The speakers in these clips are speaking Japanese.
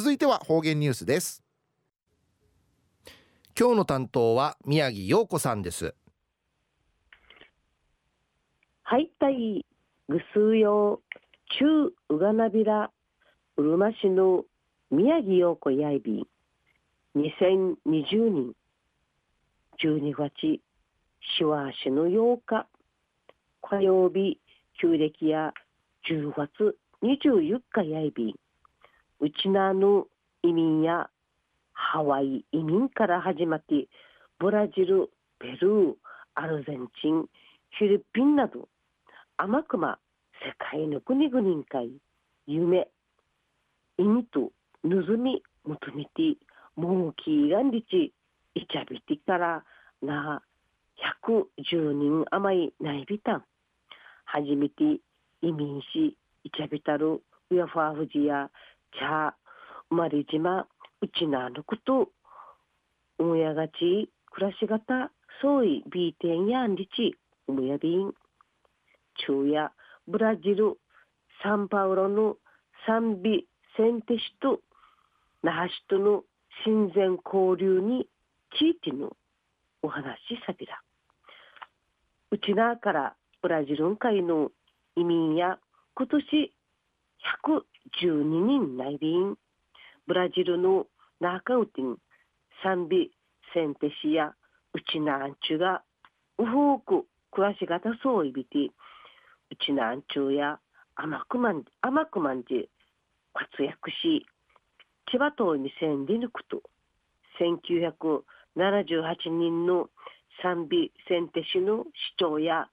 続いては方言ニュースです。今日の担当は宮城陽子さんです。はいたいぐすうよ中うがなびらうるま市の宮城陽子やいび2020年12月しわしの8日火曜日旧暦や10月24日やいびちなの移民やハワイ移民から始まってブラジルペルーアルゼンチンフィリピンなど甘くま世界の国々会夢意味と望み求めてもうきいがんりちいちゃびてからな110人余いないびた。ん初めて移民しいちゃびたるウヤファーフジやチャー生まれ島うちなのことおやがち暮らし方そういビーテンやんりちうむやびん。昼夜ブラジルサンパウロのサンビセンテシと那覇市との親善交流に地域のお話さびら。うちなからブラジル会の移民や今年112人内便ブラジルのナーカウティンサンビセンテシやうちなんちゅがうほうく暮らし方そういびてうちなんちゅうや甘くまん甘くまんじ活躍し千葉島にせんで抜くと1978人のサンビセンテ市の市長や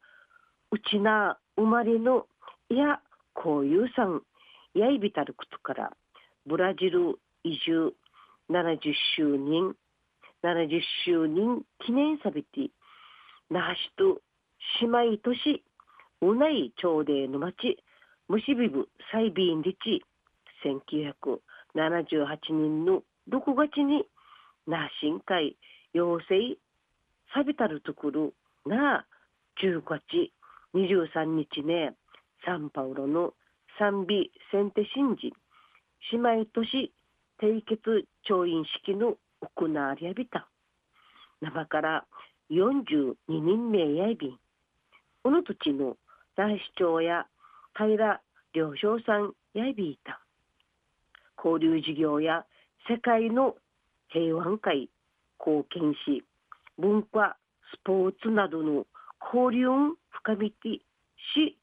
うちな生まれのいやこういうさんやいびたることからブラジル移住70周年70周年記念サビティ那覇市と姉妹都市うない町での町虫ビブサイビンリチ1978年の6月に那覇新会要請サビたるところな10月23日ねサンパウロのサンビセンテ新人姉妹都市締結調印式の行われやびた。生から42人名やいびん。この土地の大市長や平良昌さんやいびいた。交流事業や世界の平和会貢献し文化スポーツなどの交流を深めて市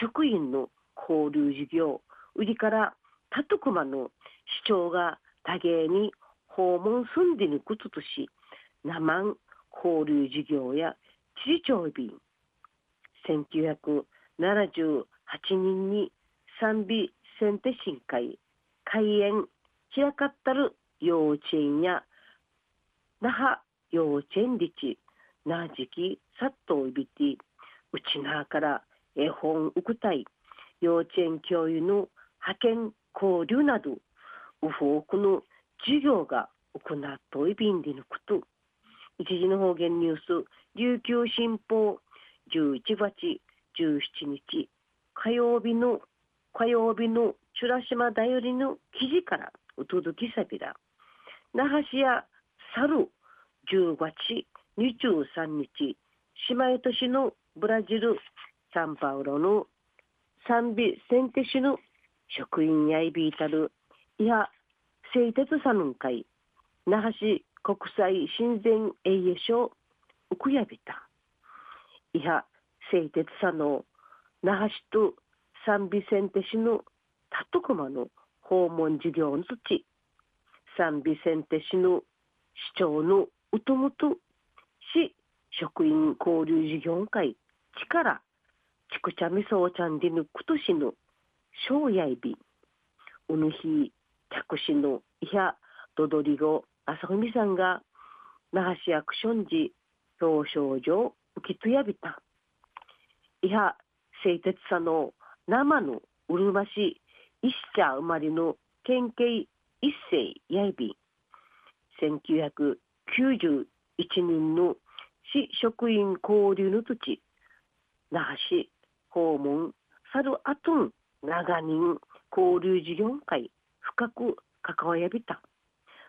職員の交流事業売りからたとくまの市長が多芸に訪問住んでぬこととし生交流事業や地理長便1978人に賛美選定審会開園開かったる幼稚園や那覇幼稚園立地なじきさっといびてうちなから絵本うくたい幼稚園教諭の派遣交流などウフォークの授業が行っといびんでのこと。一時の方言ニュース。琉球新報11月17日火曜日の火曜日のチュラ島だよりの記事からお届けさびら。那覇市や猿10月23日姉妹都市のブラジルサンパウロのサンビセンテ市の職員やいびいたるいや製鉄サヌン会那覇市国際親善栄誉賞ウクヤビタいや製鉄サの那覇市とサンビセンテ市のタトクマの訪問事業の土サンビセンテ市の市長のうともと市職員交流事業会。力ちくちゃみそうちゃんでぬくとしの小やいびうぬひ着手のイハドドリゴ朝文さんが那覇市役所時表彰状受け継やびた。イハ製鉄さの生のうるま市一社生まれの県警一世やいび。1991年の市職員交流の土地。那覇市訪問さるあとん長人交流事業会。深く関わやびた。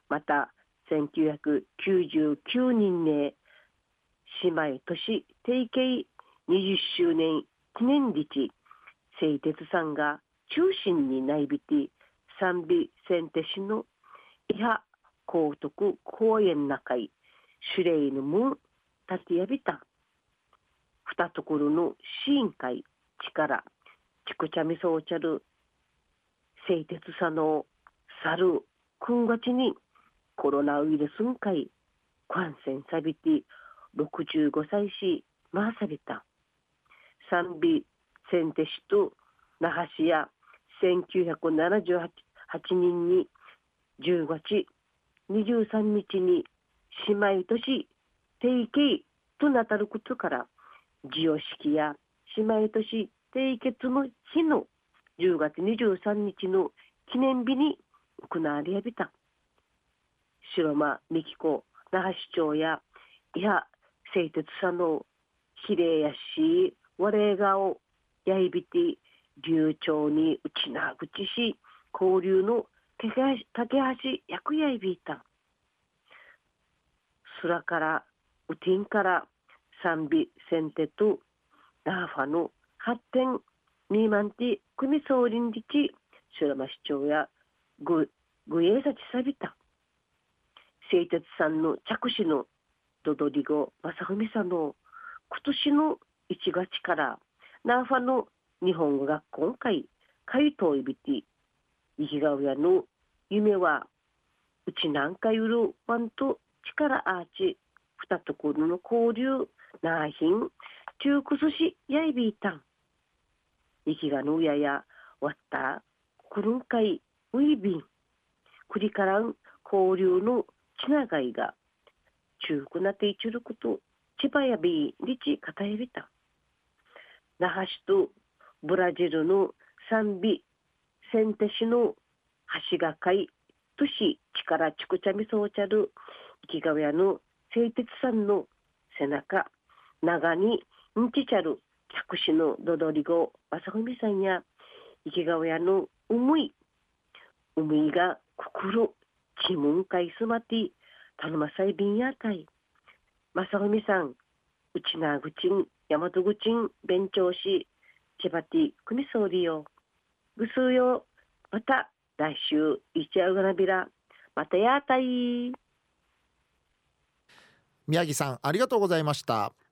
また1999年ね姉妹都市提携20周年記念日製鉄さんが中心に内びて賛美先手市の伊波高徳公園中井守礼の門立てやびた。二ところの市委員会力ちくちゃみそうちゃる製鉄さの猿くんがちにコロナウイルスんかい感染さびて65歳しまさびた。賛美先手市と那覇市や1978人に10月23日に姉妹都市提携となたることから授与式や姉妹都市締結の日の10月23日の記念日に行われやびた。白間美紀子那覇市長や伊波製鉄さの比例やし我顔やいびて流暢にうちなぐちし交流の架け橋役やいびいた。空からうてんから賛美先手とラーファの発展ミーマンティ組総臨時白間市長やぐぐえさちさびた。製鉄さんの着手のドドリゴ正文さんの今年の1月からナーファの日本語学校会会といびて生きがうやの夢はうち何回売るワンと力アーチ二ところの交流なあひん中崩しやいびいたん。生きがのややわった。くるんかい。ウィビンくりからん。交流のちながいが。中くなっていちること。千葉やびりちかたえびた。那覇市と。ブラジルの。賛美。センテ市の。橋がかい。都市力ちくちゃみそうちゃる。生きがやの。製鉄さんの。背中。長に。んちちゃる。着手のどどりごまさふみさんや生きがやの思い思いが心ちむんかいすまてたぬまさいびんやかい。まさふみさんうちなぐちん大和ぐちん勉強しちばてくみそうりよ。ぐすうよ。また来週いちゃうがなびらまたやたい。宮城さんありがとうございました。